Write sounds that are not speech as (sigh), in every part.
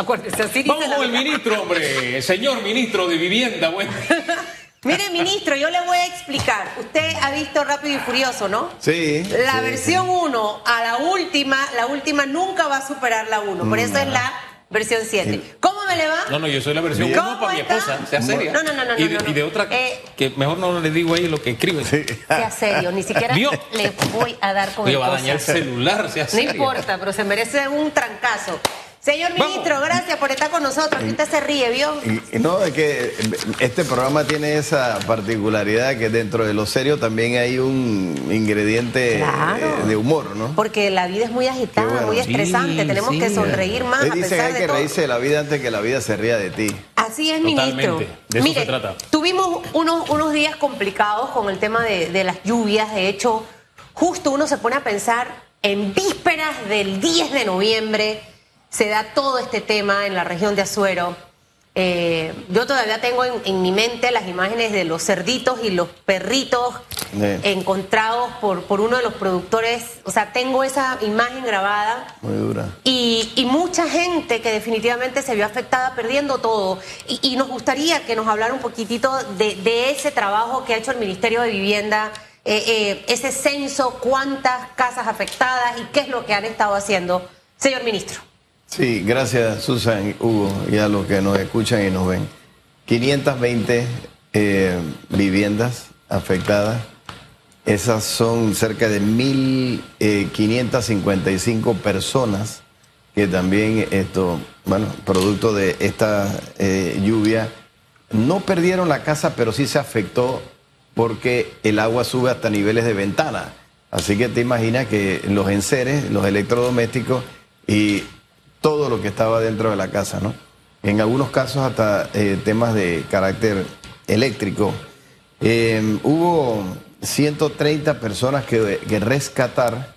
Acuérdese, así dice Vamos la con el verdad. ministro, hombre. Señor ministro de Vivienda, bueno. (laughs) Mire, ministro, yo le voy a explicar. Usted ha visto Rápido y Furioso, ¿no? Sí. La sí, versión 1 a la última, la última nunca va a superar la 1. Por eso es la versión 7. ¿Cómo me le va? No, no, yo soy la versión Bien. 1 para mi ¿Cómo esposa. Sea seria. No, no, no, no, Y de, no, no. y de otra, Eh, que mejor no le digo ahí lo que escribe. (laughs) Sea serio, ni siquiera Vio. le voy a dar con Oye, el va a dañar el celular, sea No seria. importa, pero se merece un trancazo. Señor Vamos. ministro, gracias por estar con nosotros. Usted se ríe, ¿vio? No, es que este programa tiene esa particularidad que dentro de lo serio también hay un ingrediente Claro. eh, de humor, ¿no? Porque la vida es muy agitada, bueno. muy estresante. Sí, Tenemos sí. que sonreír más Él a dice que pesar hay de que todo. reírse de la vida antes que la vida se ría de ti. Así es, Totalmente. ministro. De eso Mire, se trata. Tuvimos unos, unos días complicados con el tema de, de las lluvias. De hecho, justo uno se pone a pensar en vísperas del 10 de noviembre, se da todo este tema en la región de Azuero. Eh, yo todavía tengo en, en mi mente las imágenes de los cerditos y los perritos encontrados por, por uno de los productores. O sea, tengo esa imagen grabada. Muy dura. Y, y mucha gente que definitivamente se vio afectada perdiendo todo. Y, y nos gustaría que nos hablara un poquitito de, de ese trabajo que ha hecho el Ministerio de Vivienda, eh, eh, ese censo, cuántas casas afectadas y qué es lo que han estado haciendo. Señor ministro. Sí, gracias Susan, Hugo, y a los que nos escuchan y nos ven. 520 eh, viviendas afectadas. Esas son cerca de 1.555 personas que también esto, bueno, producto de esta eh, lluvia, no perdieron la casa, pero sí se afectó porque el agua sube hasta niveles de ventana. Así que te imaginas que los enseres, los electrodomésticos y todo lo que estaba dentro de la casa, ¿no? En algunos casos hasta eh, temas de carácter eléctrico. Eh, hubo 130 personas que, que rescatar,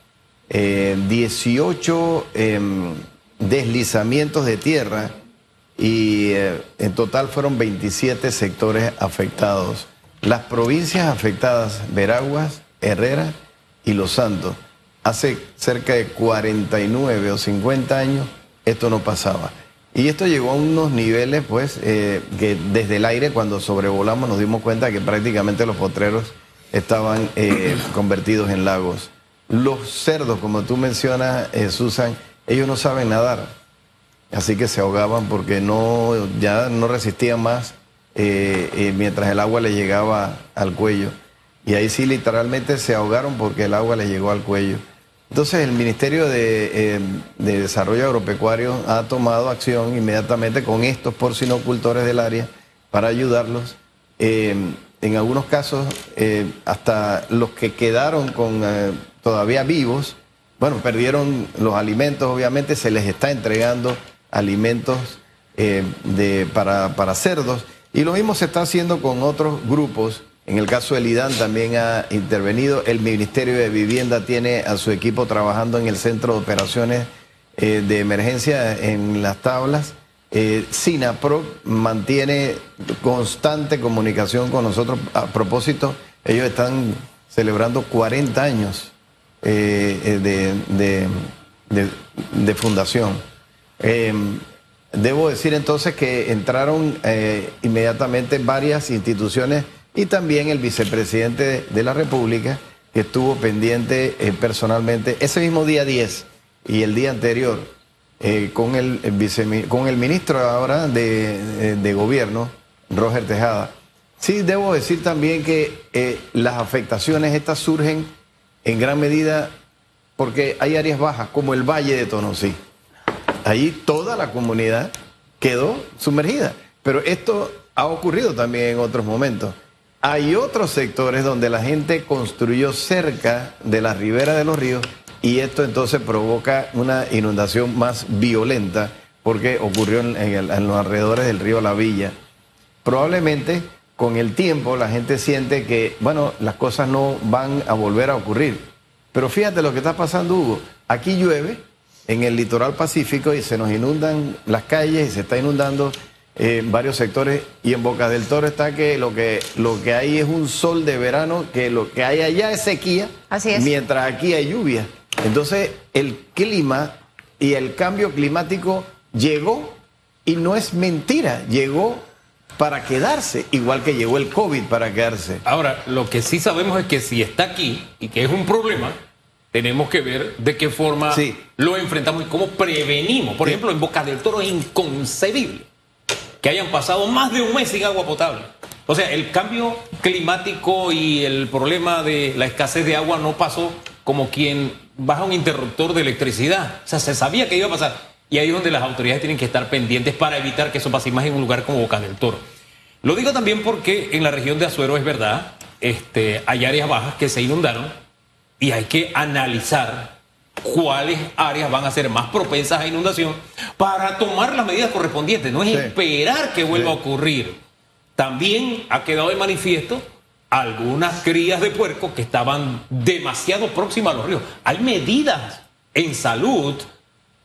eh, 18 em, deslizamientos de tierra y eh, en total fueron 27 sectores afectados. Las provincias afectadas, Veraguas, Herrera y Los Santos, hace cerca de 49 o 50 años esto no pasaba. Y esto llegó a unos niveles, pues, eh, que desde el aire, cuando sobrevolamos, nos dimos cuenta que prácticamente los potreros estaban eh, convertidos en lagos. Los cerdos, como tú mencionas, eh, Susan, ellos no saben nadar. Así que se ahogaban porque no, ya no resistían más mientras el agua le llegaba al cuello. Y ahí sí literalmente se ahogaron porque el agua le llegó al cuello. Entonces el Ministerio de, eh, de Desarrollo Agropecuario ha tomado acción inmediatamente con estos porcinocultores del área para ayudarlos. Eh, en algunos casos, eh, hasta los que quedaron con todavía vivos, bueno, perdieron los alimentos, obviamente se les está entregando alimentos de, para, para cerdos. Y lo mismo se está haciendo con otros grupos. En el caso del IDAN también ha intervenido. El Ministerio de Vivienda tiene a su equipo trabajando en el Centro de Operaciones eh, de Emergencia en las tablas. Eh, SINAPRO mantiene constante comunicación con nosotros. A propósito, ellos están celebrando 40 años eh, eh, de, fundación. Eh, debo decir entonces que entraron inmediatamente varias instituciones y también el vicepresidente de la República, que estuvo pendiente eh, personalmente ese mismo día 10 y el día anterior eh, con, el, con el ministro ahora de, de- de gobierno, Roger Tejada. Sí, debo decir también que eh, las afectaciones estas surgen en gran medida porque hay áreas bajas, como el Valle de Tonosí. Ahí toda la comunidad quedó sumergida. Pero esto ha ocurrido también en otros momentos. Hay otros sectores donde la gente construyó cerca de la ribera de los ríos y esto entonces provoca una inundación más violenta porque ocurrió en, en los alrededores del río La Villa. Probablemente con el tiempo la gente siente que, bueno, las cosas no van a volver a ocurrir. Pero fíjate lo que está pasando, Hugo. Aquí llueve en el litoral pacífico y se nos inundan las calles y se está inundando eh, varios sectores. Y en Boca del Toro está que lo, que lo que hay es un sol de verano, que lo que hay allá es sequía, Así es. mientras aquí hay lluvia. Entonces, el clima y el cambio climático llegó Y no es mentira, llegó para quedarse, igual que llegó el COVID para quedarse. Ahora, lo que sí sabemos es que si está aquí y que es un problema, tenemos que ver de qué forma Sí. lo enfrentamos y cómo prevenimos. Por ejemplo, en Boca del Toro es inconcebible que hayan pasado más de un mes sin agua potable. O sea, el cambio climático y el problema de la escasez de agua no pasó como quien baja un interruptor de electricidad. O sea, se sabía que iba a pasar. Y ahí es donde las autoridades tienen que estar pendientes para evitar que eso pase más en un lugar como Boca del Toro. Lo digo también porque en la región de Azuero es verdad, este, hay áreas bajas que se inundaron y hay que analizar cuáles áreas van a ser más propensas a inundación para tomar las medidas correspondientes. No es Sí. esperar que vuelva Sí. a ocurrir. También ha quedado de manifiesto algunas crías de puerco que estaban demasiado próximas a los ríos. Hay medidas en salud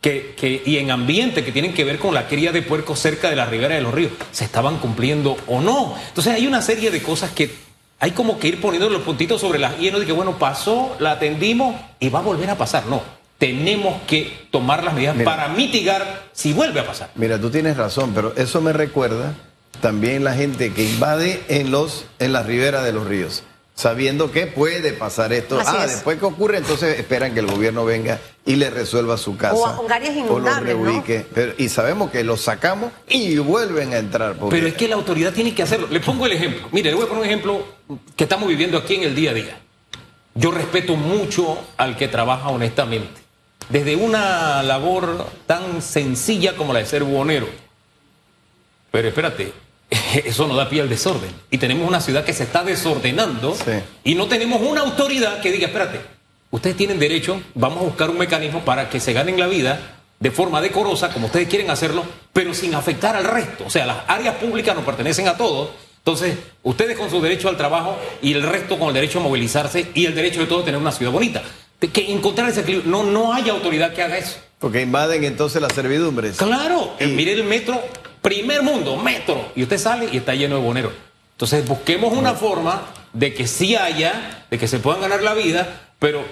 que, que- y en ambiente que tienen que ver con la cría de puerco cerca de la ribera de los ríos. ¿Se estaban cumpliendo o no? Entonces hay una serie de cosas que hay como que ir poniendo los puntitos sobre las y no de que bueno, pasó, la atendimos y va a volver a pasar. No, tenemos que tomar las medidas Mira. para mitigar si vuelve a pasar. Mira, tú tienes razón, pero eso me recuerda también la gente que invade en los en las riberas de los ríos, sabiendo que puede pasar esto. Así ah, es. después que ocurre, entonces esperan que el gobierno venga y le resuelva su casa. O a- en áreas o ¿no? reubique. Pero- y sabemos que los sacamos y vuelven a entrar. porque- Pero es que la autoridad tiene que hacerlo. Le pongo el ejemplo. Mire, le voy a poner un ejemplo que estamos viviendo aquí en el día a día. Yo respeto mucho al que trabaja honestamente. Desde una labor tan sencilla como la de ser buhonero. Pero espérate, (laughs) eso no da pie al desorden. Y tenemos una ciudad que se está desordenando Sí. y no tenemos una autoridad que diga, espérate, ustedes tienen derecho, vamos a buscar un mecanismo para que se ganen la vida de forma decorosa, como ustedes quieren hacerlo, pero sin afectar al resto. O sea, las áreas públicas nos pertenecen a todos. Entonces, ustedes con su derecho al trabajo y el resto con el derecho a movilizarse y el derecho de todos a tener una ciudad bonita. De que encontrar ese equilibrio. No, no hay autoridad que haga eso. Porque invaden entonces las servidumbres. Claro, Y- mire el metro, primer mundo, metro, y usted sale y está lleno de boneros. Entonces busquemos una forma de que sí haya, de que se puedan ganar la vida, pero,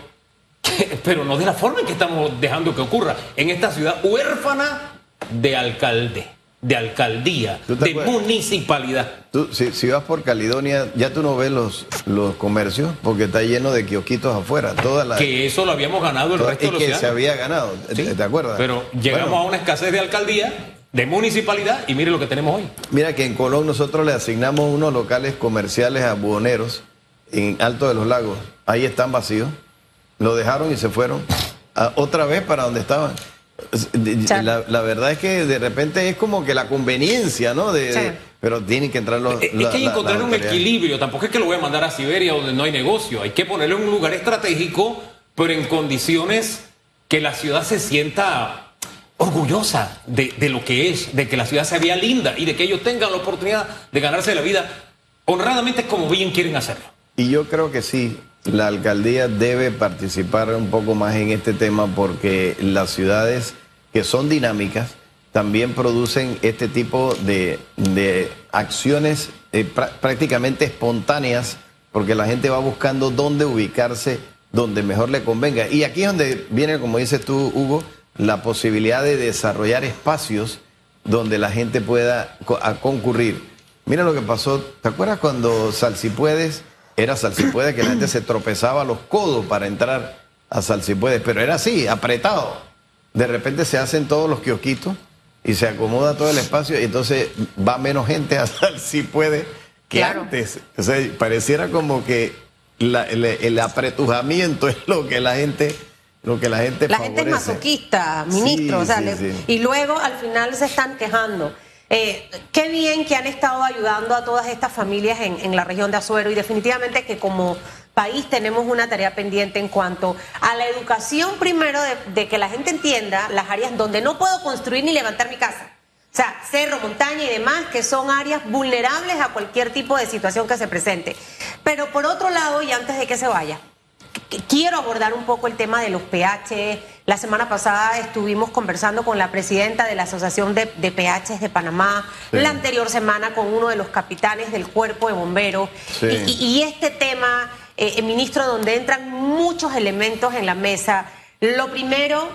pero no de la forma en que estamos dejando que ocurra en esta ciudad huérfana de alcalde, de alcaldía, ¿Tú te de acuerdas? municipalidad. Tú, si, si vas por Caledonia, ya tú no ves los, los comercios porque está lleno de kiosquitos afuera. Toda la, Que eso lo habíamos ganado el toda- resto de los que se había ganado. Sí, ¿Te, te acuerdas? Pero llegamos Bueno, a una escasez de alcaldía, de municipalidad, y mire lo que tenemos hoy. Mira que en Colón nosotros le asignamos unos locales comerciales a buhoneros en Alto de los Lagos. Ahí están vacíos. Lo dejaron y se fueron a- otra vez para donde estaban. La, la verdad es que de repente es como que la conveniencia, ¿no? De, pero tienen que entrar los. Es la- que hay que encontrar un equilibrio. Tampoco es que lo voy a mandar a Siberia donde no hay negocio. Hay que ponerlo en un lugar estratégico, pero en condiciones que la ciudad se sienta orgullosa de, de lo que es, de que la ciudad se vea linda y de que ellos tengan la oportunidad de ganarse la vida honradamente como bien quieren hacerlo. Y yo creo que sí, la alcaldía debe participar un poco más en este tema porque las ciudades que son dinámicas también producen este tipo de, de acciones eh, prá- prácticamente espontáneas porque la gente va buscando dónde ubicarse, donde mejor le convenga. Y aquí es donde viene, como dices tú, Hugo, la posibilidad de desarrollar espacios donde la gente pueda a concurrir. Mira lo que pasó, ¿te acuerdas cuando Salsipuedes era Salsipuedes que la gente se tropezaba los codos para entrar a Salsipuedes, pero era así, apretado. De repente se hacen todos los kiosquitos y se acomoda todo el espacio y entonces va menos gente a (laughs) Salsipuedes que Claro. antes. O sea, pareciera como que la- el, el apretujamiento es lo que la gente lo que la gente La gente es masoquista, ministro. Sí, o sea, sí, le- sí. Y luego al final se están quejando. Eh, qué bien que han estado ayudando a todas estas familias en, en la región de Azuero y definitivamente que como país tenemos una tarea pendiente en cuanto a la educación primero de, de que la gente entienda las áreas donde no puedo construir ni levantar mi casa. O sea, cerro, montaña y demás, que son áreas vulnerables a cualquier tipo de situación que se presente. Pero por otro lado, y antes de que se vaya, Quiero abordar un poco el tema de los PH. La semana pasada estuvimos conversando con la presidenta de la Asociación de, de PHs de Panamá, Sí. la anterior semana con uno de los capitanes del cuerpo de bomberos. Sí. Y, este tema, eh, eh, ministro, donde entran muchos elementos en la mesa. Lo primero,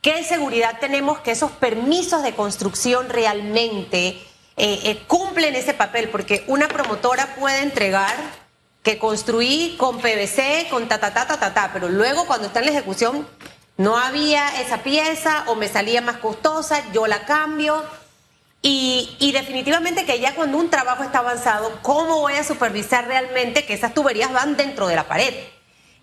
¿qué seguridad tenemos que esos permisos de construcción realmente eh, eh, cumplen ese papel? Porque una promotora puede entregar que construí con PVC, con ta, ta, ta, ta, ta, ta, pero luego cuando está en la ejecución no había esa pieza o me salía más costosa, yo la cambio. Y, y, definitivamente que ya cuando un trabajo está avanzado, ¿cómo voy a supervisar realmente que esas tuberías van dentro de la pared?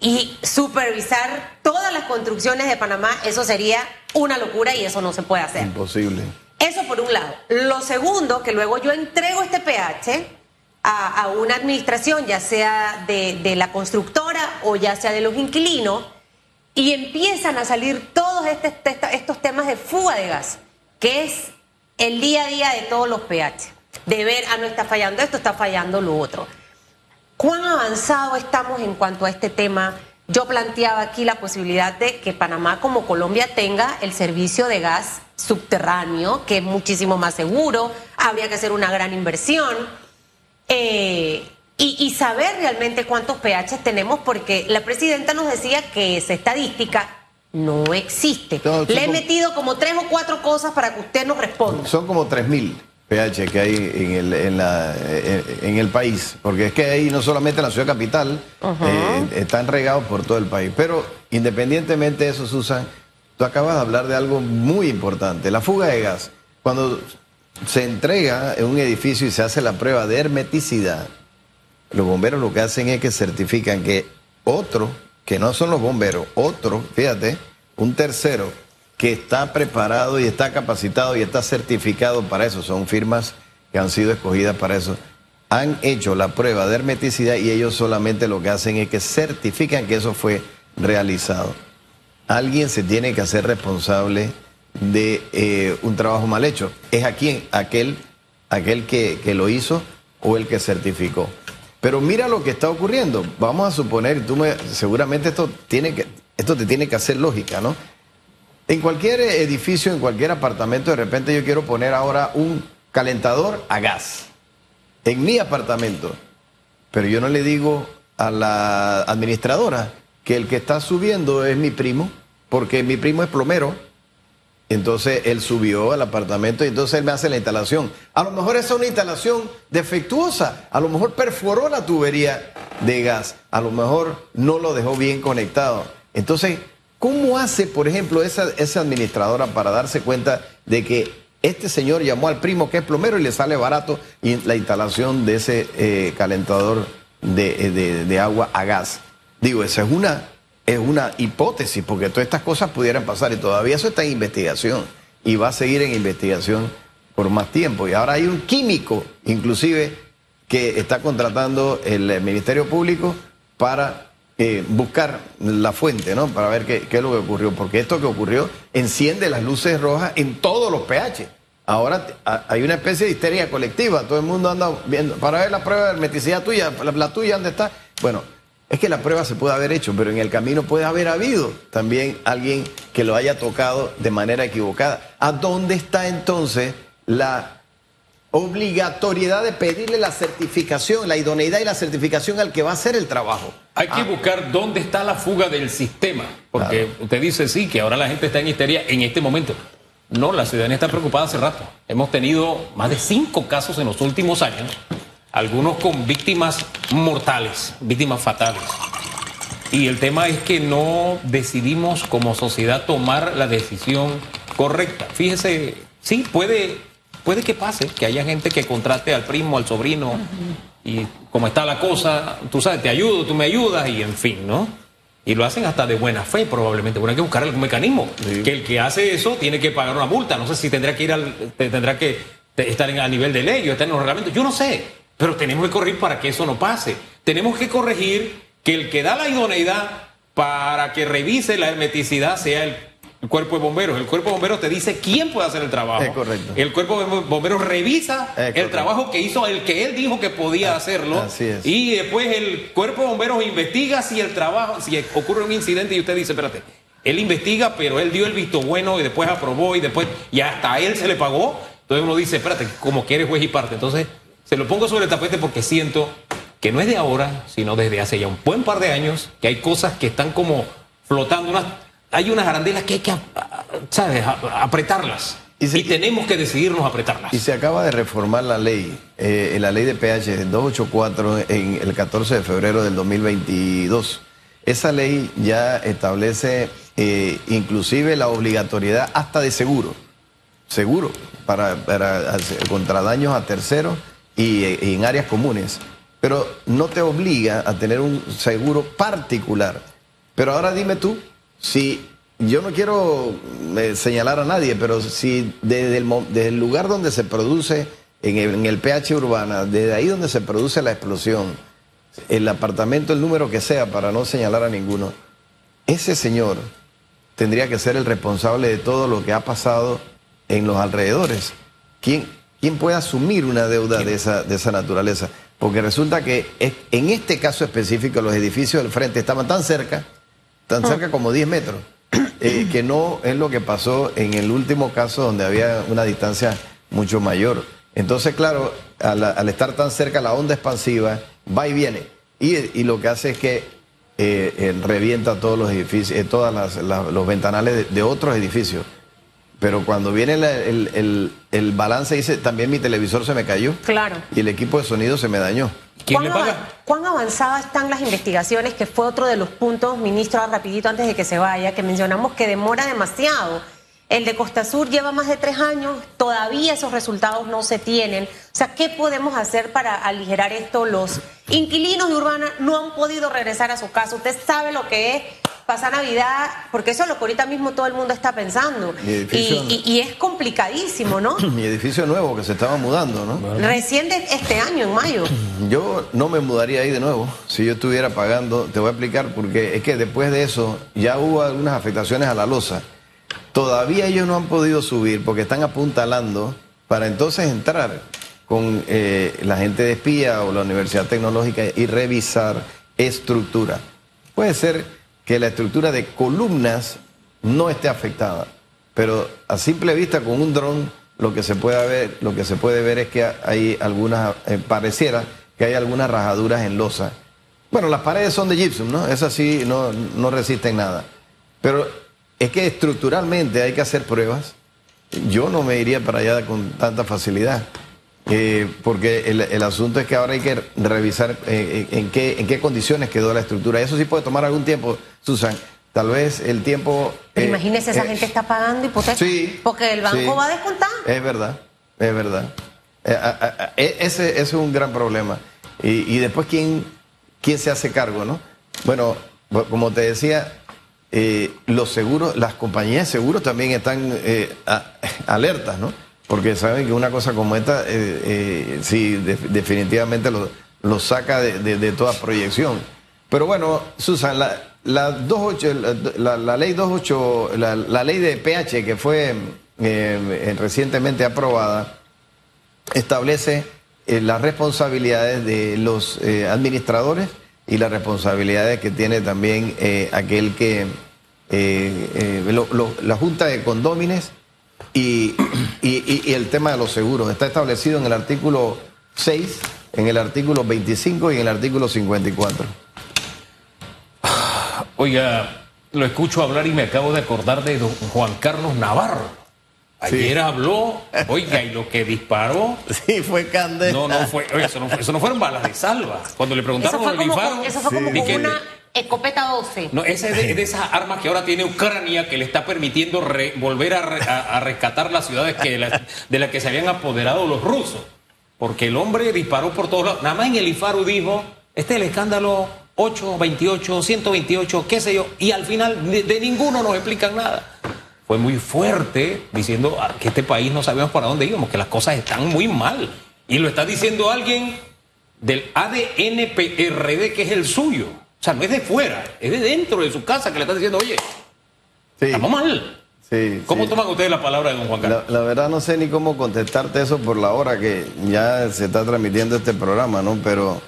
Y supervisar todas las construcciones de Panamá, eso sería una locura y eso no se puede hacer. Imposible. Eso por un lado. Lo segundo, que luego yo entrego este PH a, una administración, ya sea de, la constructora o ya sea de los inquilinos, y empiezan a salir todos este, estos temas de fuga de gas, que es el día a día de todos los pH. De ver, ah, no está fallando esto, está fallando lo otro. ¿Cuán avanzado estamos en cuanto a este tema? Yo planteaba aquí la posibilidad de que Panamá como Colombia tenga el servicio de gas subterráneo, que es muchísimo más seguro, habría que hacer una gran inversión. Eh, y, saber realmente cuántos pH tenemos, porque la presidenta nos decía que esa estadística no existe. Le he metido como tres o cuatro cosas para que usted nos responda. Son como tres mil pH que hay en el, en, la, en el país, porque es que ahí no solamente en la ciudad capital, eh, están regados por todo el país. Pero independientemente de eso, Susan, tú acabas de hablar de algo muy importante, la fuga de gas. Cuando se entrega en un edificio y se hace la prueba de hermeticidad, los bomberos lo que hacen es que certifican que otro, que no son los bomberos, otro, fíjate, un tercero que está preparado y está capacitado y está certificado para eso, son firmas que han sido escogidas para eso, han hecho la prueba de hermeticidad y ellos solamente lo que hacen es que certifican que eso fue realizado. Alguien se tiene que hacer responsable de eh, un trabajo mal hecho. ¿Es a quién? Aquel, aquel que, que lo hizo o el que certificó. Pero mira lo que está ocurriendo. Vamos a suponer, tú me, seguramente esto, tiene que, esto te tiene que hacer lógica, ¿no? En cualquier edificio, en cualquier apartamento, de repente yo quiero poner ahora un calentador a gas. En mi apartamento. Pero yo no le digo a la administradora que el que está subiendo es mi primo, porque mi primo es plomero entonces él subió al apartamento y entonces él me hace la instalación. A lo mejor es una instalación defectuosa, a lo mejor perforó la tubería de gas, a lo mejor no lo dejó bien conectado. Entonces, ¿cómo hace, por ejemplo, esa, esa administradora para darse cuenta de que este señor llamó al primo que es plomero y le sale barato la instalación de ese eh, calentador de, de agua a gas? Digo, esa es una es una hipótesis, porque todas estas cosas pudieran pasar y todavía eso está en investigación y va a seguir en investigación por más tiempo. Y ahora hay un químico, inclusive, que está contratando el Ministerio Público para eh, buscar la fuente, ¿no? Para ver qué, qué, es lo que ocurrió, porque esto que ocurrió enciende las luces rojas en todos los pH. Ahora hay una especie de histeria colectiva, todo el mundo anda viendo, para ver la prueba de hermeticidad tuya, la, la tuya, ¿dónde está? Bueno, es que la prueba se puede haber hecho, pero en el camino puede haber habido también alguien que lo haya tocado de manera equivocada. ¿A dónde está entonces la obligatoriedad de pedirle la certificación, la idoneidad y la certificación al que va a hacer el trabajo? Hay que ah. buscar dónde está la fuga del sistema, porque usted dice sí, que ahora la gente está en histeria en este momento. No, la ciudadanía está preocupada hace rato. Hemos tenido más de cinco casos en los últimos años algunos con víctimas mortales, víctimas fatales. Y el tema es que no decidimos como sociedad tomar la decisión correcta. Fíjese, sí, puede, puede que pase, que haya gente que contrate al primo, al sobrino, y como está la cosa, tú sabes, te ayudo, tú me ayudas, y en fin, ¿no? Y lo hacen hasta de buena fe, probablemente. Bueno, hay que buscar algún mecanismo. Que el que hace eso tiene que pagar una multa. No sé si tendrá que ir al, tendrá que estar a nivel de ley o estar en los reglamentos. Yo no sé. Pero tenemos que corregir para que eso no pase. Tenemos que corregir que el que da la idoneidad para que revise la hermeticidad sea el, cuerpo de bomberos. El cuerpo de bomberos te dice quién puede hacer el trabajo. Es correcto. El cuerpo de bomberos revisa el trabajo que hizo el que él dijo que podía hacerlo. Así es. Y después el cuerpo de bomberos investiga si el trabajo, si ocurre un incidente y usted dice, espérate, él investiga, pero él dio el visto bueno y después aprobó y después, y hasta a él se le pagó. Entonces uno dice, espérate, como quiere juez y parte. Entonces se lo pongo sobre el tapete porque siento que no es de ahora, sino desde hace ya un buen par de años, que hay cosas que están como flotando, unas hay unas arandelas que hay que, ¿sabes?, apretarlas. Y, tenemos que decidirnos a apretarlas. Y se acaba de reformar la ley, eh, la ley de PH 284 en el 14 de febrero del 2022. Esa ley ya establece eh, inclusive la obligatoriedad hasta de seguro, seguro, para, contra daños a terceros y, en áreas comunes. Pero no te obliga a tener un seguro particular. Pero ahora dime tú, si yo no quiero eh, señalar a nadie, pero si desde el, lugar donde se produce, en el, pH urbana, desde ahí donde se produce la explosión, el apartamento, el número que sea, para no señalar a ninguno, ese señor tendría que ser el responsable de todo lo que ha pasado en los alrededores. ¿Quién, quién puede asumir una deuda de esa, de esa naturaleza? Porque resulta que en este caso específico los edificios del frente estaban tan cerca, tan cerca ah. como 10 metros (clears throat) eh, que no es lo que pasó en el último caso donde había una distancia mucho mayor. Entonces, claro, al, estar tan cerca la onda expansiva va y viene. Y, lo que hace es que eh, eh, revienta todos los edificios, todos los ventanales de, otros edificios. Pero cuando viene el, el, balance, dice, también mi televisor se me cayó. Claro. Y el equipo de sonido se me dañó. ¿Quién le paga? ¿Cuán avanzadas están las investigaciones? Que fue otro de los puntos, ministro, rapidito antes de que se vaya, que mencionamos que demora demasiado. El de Costa Sur lleva más de tres años, todavía esos resultados no se tienen. O sea, ¿qué podemos hacer para aligerar esto? Los inquilinos de Urbana no han podido regresar a su casa. Usted sabe lo que es pasar Navidad, porque eso es lo que ahorita mismo todo el mundo está pensando. Y, es complicadísimo, ¿no? (clears throat) Mi edificio nuevo que se estaba mudando, ¿no? Recién de este año, en mayo. (clears throat) Yo no me mudaría ahí de nuevo si yo estuviera pagando. Te voy a explicar porque es que después de eso ya hubo algunas afectaciones a la losa. Todavía ellos no han podido subir porque están apuntalando para entonces entrar con eh, la gente de espía o la Universidad Tecnológica y revisar estructura. Puede ser que la estructura de columnas no esté afectada. Pero a simple vista con un dron lo que se puede ver, es que hay algunas, eh, pareciera que hay algunas rajaduras en losa. Bueno, las paredes son de gypsum, ¿no? Esas sí no, no resisten nada. Pero es que estructuralmente hay que hacer pruebas. Yo no me iría para allá con tanta facilidad. Eh, porque el, asunto es que ahora hay que revisar eh, en, qué, en qué condiciones quedó la estructura. Eso sí puede tomar algún tiempo, Susan. Tal vez el tiempo... Eh, imagínese, esa gente está pagando hipotecas. Sí. Porque el banco va a descontar. Es verdad, es verdad. E, ese, es un gran problema. Y, después, ¿quién, ¿quién se hace cargo, no? Bueno, como te decía, los seguros, las compañías de seguros también están (laughs) alertas, ¿no? Porque saben que una cosa como esta, eh, eh, sí, definitivamente lo, saca de, toda proyección. Pero bueno, Susan, la, la, 28, la, ley 28, la, ley de PH que fue eh, recientemente aprobada, establece las responsabilidades de los administradores y las responsabilidades que tiene también aquel que, la Junta de Condómines, y, el tema de los seguros está establecido en el artículo 6, en el artículo 25 y en el artículo 54. Oiga, lo escucho hablar y me acabo de acordar de don Juan Carlos Navarro. Ayer habló, oiga, y lo que disparó. Sí, fue candela. No, no, fue, eso, no fueron balas de salva. Cuando le preguntaron eso fue Eso fue como una Escopeta 12. No, esa es de, esas armas que ahora tiene Ucrania que le está permitiendo volver a, rescatar las ciudades que de las que se habían apoderado los rusos. Porque el hombre disparó por todos lados. Nada más en el IFARU dijo, este es el escándalo 8, 28, 128, qué sé yo. Y al final de, ninguno nos explican nada. Fue muy fuerte diciendo ah, que este país no sabemos para dónde íbamos, que las cosas están muy mal. Y lo está diciendo alguien del ADNPRD que es el suyo. O sea, no es de fuera, es de dentro de su casa que le están diciendo, oye, estamos mal. ¿Cómo toman ustedes la palabra de don Juan Carlos? La, verdad no sé ni cómo contestarte eso por la hora que ya se está transmitiendo este programa, ¿no? Pero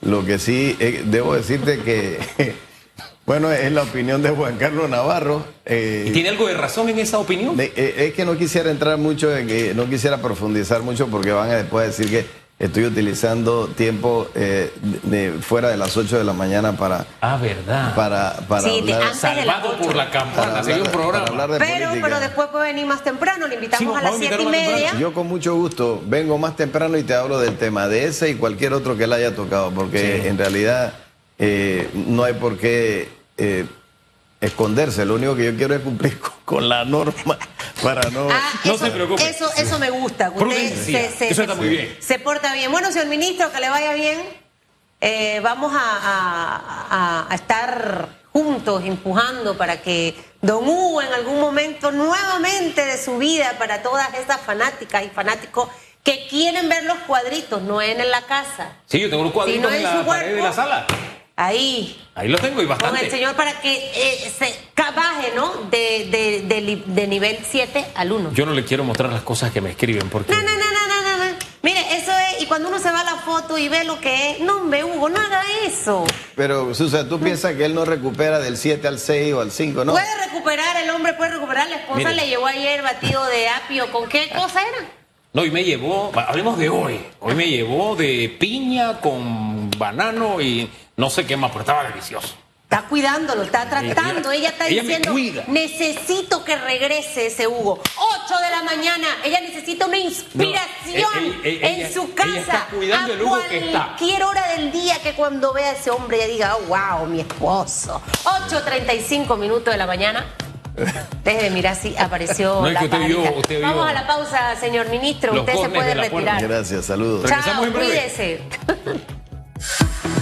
lo que sí eh, debo decirte que, (laughs) bueno, es la opinión de Juan Carlos Navarro. Eh, ¿Y tiene algo de razón en esa opinión? Eh, es que no quisiera entrar mucho, en no quisiera profundizar mucho porque van a después decir que estoy utilizando tiempo eh, de, fuera de las 8 de la mañana para, Ah, verdad. para, para Sí, de- hablar, antes de ocho. por la para campana. Sería un hablar- programa. para hablar de Pero, política. pero después puede venir más temprano, le invitamos Sí, a las a siete y invitarlo más media. temprano. Yo con mucho gusto vengo más temprano y te hablo del tema de ese y cualquier otro que le haya tocado, porque Sí. en realidad eh, no hay por qué eh, esconderse. Lo único que yo quiero es cumplir con, con la norma (laughs) para no... Ah, No eso, se preocupe. Eso, eso me gusta. Usted Prudencia. Eso está muy bien. Se porta bien. Bueno, señor ministro, que le vaya bien. Eh, vamos a, a- a- a estar juntos empujando para que Don Hugo en algún momento nuevamente de su vida para todas esas fanáticas y fanáticos que quieren ver los cuadritos, no en la casa, Sí, yo tengo los cuadritos en en la su pared de cuerpo. la sala. Ahí Ahí los tengo y con bastante. el señor para que eh, se baje, ¿no? De, de- de de nivel 7 al 1. Yo no le quiero mostrar las cosas que me escriben porque. No, no, no, no, no, no, no. Mire, eso es, y cuando uno se va a la foto y ve lo que es, no, hombre, Hugo, no haga eso. Pero, Susa, ¿tú piensas que él no recupera del 7 al 6 o al 5? No. Puede recuperar, el hombre puede recuperar, la esposa Mire. le llevó ayer batido de apio, ¿con qué cosa era? No, y me llevó, hablemos de hoy. Hoy me llevó de piña con banano y no sé qué más, pero estaba delicioso. Está cuidándolo, está tratando, ella está ella me diciendo, cuida. necesito que regrese ese Hugo. 8 de la mañana, ella necesita una inspiración en ella- su ella casa. está cuidando a el Hugo que está. cualquier hora del día que cuando vea a ese hombre ella diga, oh, wow, mi esposo. 8.35 minutos de la mañana. Deje de mirar si apareció No, la que usted vio- pareja. usted vio Vamos a la pausa, señor ministro. los Usted se puede retirar. Gracias, saludos. Chao, cuídese. (laughs)